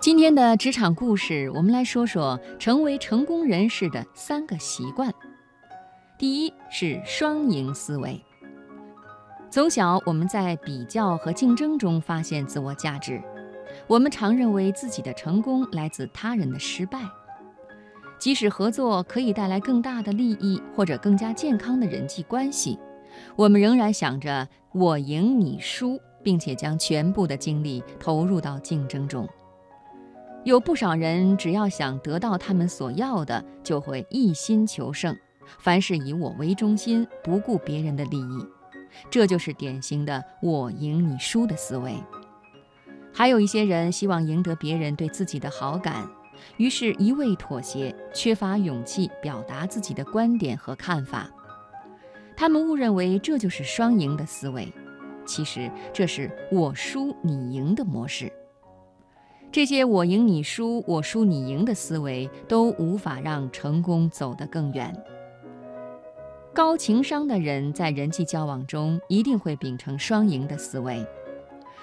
今天的职场故事，我们来说说成为成功人士的三个习惯。第一是双赢思维。从小我们在比较和竞争中发现自我价值，我们常认为自己的成功来自他人的失败。即使合作可以带来更大的利益或者更加健康的人际关系，我们仍然想着我赢你输，并且将全部的精力投入到竞争中。有不少人，只要想得到他们所要的，就会一心求胜，凡事以我为中心，不顾别人的利益，这就是典型的“我赢你输”的思维。还有一些人希望赢得别人对自己的好感，于是一味妥协，缺乏勇气表达自己的观点和看法。他们误认为这就是双赢的思维，其实这是我输你赢的模式。这些我赢你输，我输你赢的思维都无法让成功走得更远。高情商的人在人际交往中一定会秉承双赢的思维，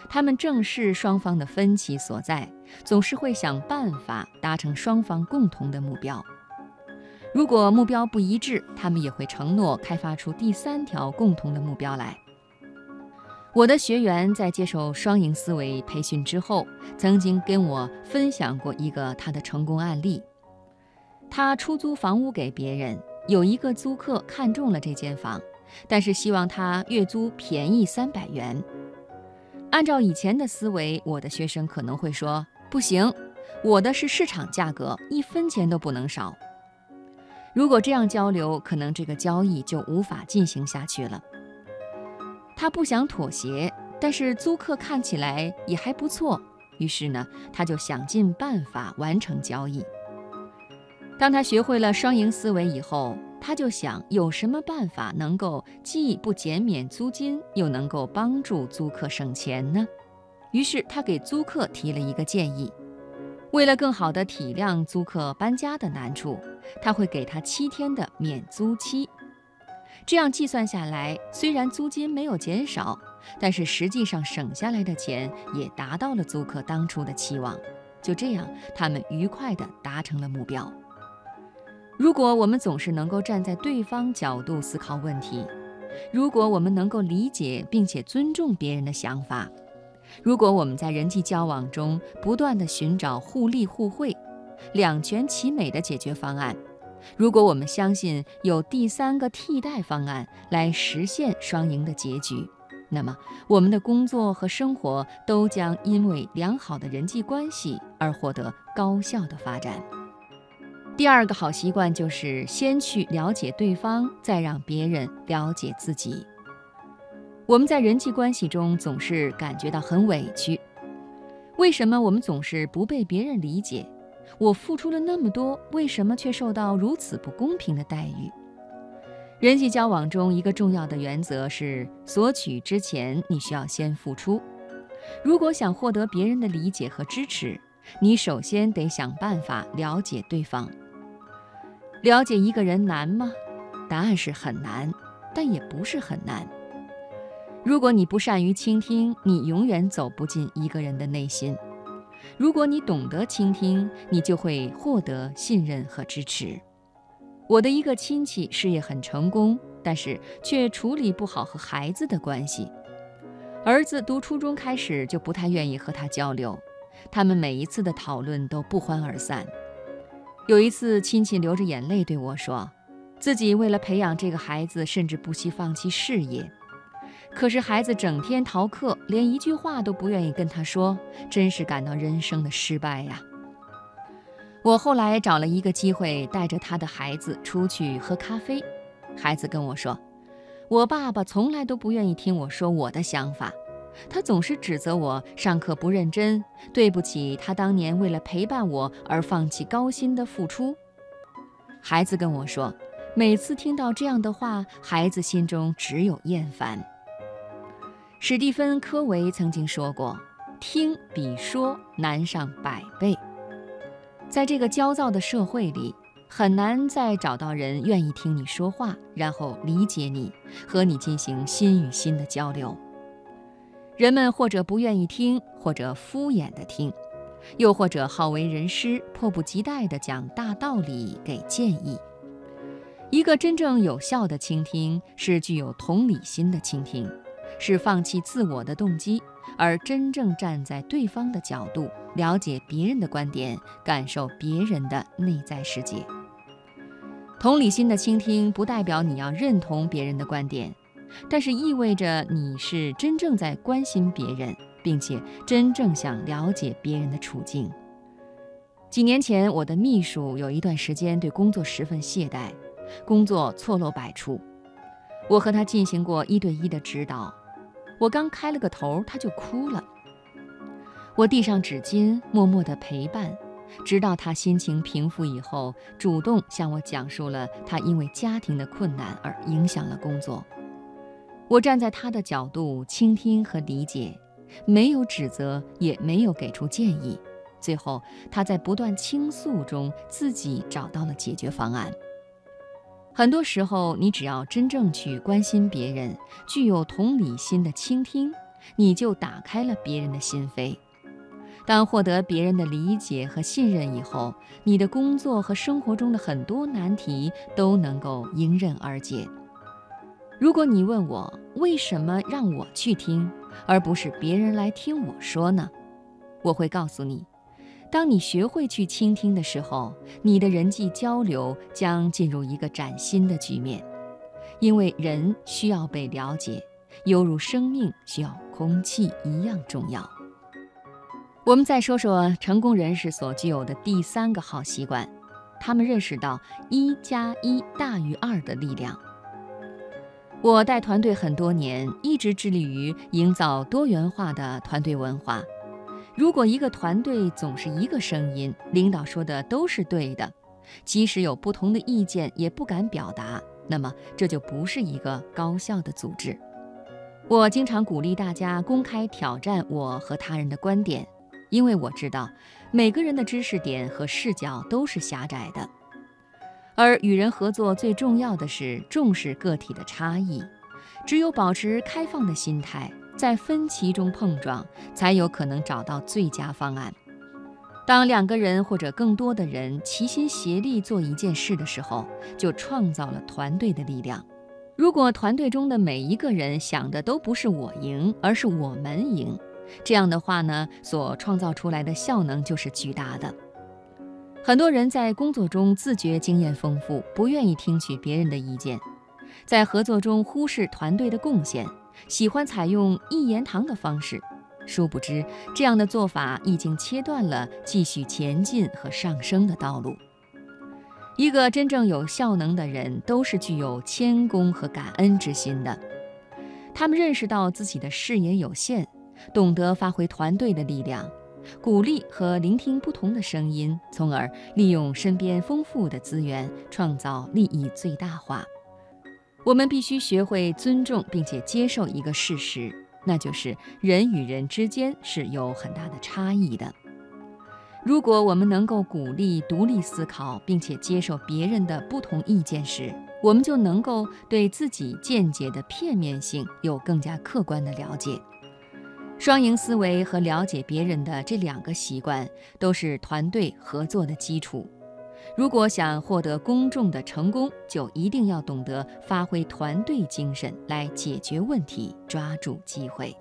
他们正视双方的分歧所在，总是会想办法达成双方共同的目标。如果目标不一致，他们也会承诺开发出第三条共同的目标来。我的学员在接受双赢思维培训之后，曾经跟我分享过一个他的成功案例。他出租房屋给别人，有一个租客看中了这间房，但是希望他月租便宜三百元。按照以前的思维，我的学生可能会说：“不行，我的是市场价格，一分钱都不能少。”如果这样交流，可能这个交易就无法进行下去了。他不想妥协，但是租客看起来也还不错，于是呢，他就想尽办法完成交易。当他学会了双赢思维以后，他就想有什么办法能够既不减免租金，又能够帮助租客省钱呢？于是他给租客提了一个建议：为了更好地体谅租客搬家的难处，他会给他七天的免租期。这样计算下来，虽然租金没有减少，但是实际上省下来的钱也达到了租客当初的期望。就这样，他们愉快地达成了目标。如果我们总是能够站在对方角度思考问题，如果我们能够理解并且尊重别人的想法，如果我们在人际交往中不断地寻找互利互惠、两全其美的解决方案。如果我们相信有第三个替代方案来实现双赢的结局，那么我们的工作和生活都将因为良好的人际关系而获得高效的发展。第二个好习惯就是先去了解对方，再让别人了解自己。我们在人际关系中总是感觉到很委屈，为什么我们总是不被别人理解？我付出了那么多，为什么却受到如此不公平的待遇？人际交往中，一个重要的原则是：索取之前，你需要先付出。如果想获得别人的理解和支持，你首先得想办法了解对方。了解一个人难吗？答案是很难，但也不是很难。如果你不善于倾听，你永远走不进一个人的内心。如果你懂得倾听，你就会获得信任和支持。我的一个亲戚事业很成功，但是却处理不好和孩子的关系。儿子读初中开始就不太愿意和他交流，他们每一次的讨论都不欢而散。有一次，亲戚流着眼泪对我说，自己为了培养这个孩子，甚至不惜放弃事业。可是孩子整天逃课，连一句话都不愿意跟他说，真是感到人生的失败呀。我后来找了一个机会，带着他的孩子出去喝咖啡。孩子跟我说，我爸爸从来都不愿意听我说我的想法，他总是指责我上课不认真，对不起他当年为了陪伴我而放弃高薪的付出。孩子跟我说，每次听到这样的话，孩子心中只有厌烦。史蒂芬·科维曾经说过：“听比说难上百倍。”在这个焦躁的社会里，很难再找到人愿意听你说话，然后理解你，和你进行心与心的交流。人们或者不愿意听，或者敷衍的听，又或者好为人师，迫不及待地讲大道理、给建议。一个真正有效的倾听，是具有同理心的倾听，是放弃自我的动机，而真正站在对方的角度，了解别人的观点，感受别人的内在世界。同理心的倾听，不代表你要认同别人的观点，但是意味着你是真正在关心别人，并且真正想了解别人的处境。几年前，我的秘书有一段时间对工作十分懈怠。工作错漏百出，我和他进行过一对一的指导，我刚开了个头，他就哭了。我递上纸巾，默默地陪伴，直到他心情平复以后，主动向我讲述了他因为家庭的困难而影响了工作。我站在他的角度倾听和理解，没有指责，也没有给出建议。最后，他在不断倾诉中自己找到了解决方案。很多时候，你只要真正去关心别人，具有同理心的倾听，你就打开了别人的心扉。当获得别人的理解和信任以后，你的工作和生活中的很多难题都能够迎刃而解。如果你问我为什么让我去听，而不是别人来听我说呢？我会告诉你。当你学会去倾听的时候，你的人际交流将进入一个崭新的局面，因为人需要被了解，犹如生命需要空气一样重要。我们再说说成功人士所具有的第三个好习惯，他们认识到一加一大于二的力量。我带团队很多年，一直致力于营造多元化的团队文化。如果一个团队总是一个声音，领导说的都是对的，即使有不同的意见也不敢表达，那么这就不是一个高效的组织。我经常鼓励大家公开挑战我和他人的观点，因为我知道每个人的知识点和视角都是狭窄的，而与人合作最重要的是重视个体的差异，只有保持开放的心态。在分歧中碰撞，才有可能找到最佳方案。当两个人或者更多的人齐心协力做一件事的时候，就创造了团队的力量。如果团队中的每一个人想的都不是我赢，而是我们赢，这样的话呢，所创造出来的效能就是巨大的。很多人在工作中自觉经验丰富，不愿意听取别人的意见，在合作中忽视团队的贡献。喜欢采用一言堂的方式，殊不知这样的做法已经切断了继续前进和上升的道路。一个真正有效能的人，都是具有谦恭和感恩之心的。他们认识到自己的视野有限，懂得发挥团队的力量，鼓励和聆听不同的声音，从而利用身边丰富的资源，创造利益最大化。我们必须学会尊重并且接受一个事实，那就是人与人之间是有很大的差异的。如果我们能够鼓励独立思考，并且接受别人的不同意见时，我们就能够对自己见解的片面性有更加客观的了解。双赢思维和了解别人的这两个习惯，都是团队合作的基础。如果想获得公众的成功，就一定要懂得发挥团队精神来解决问题，抓住机会。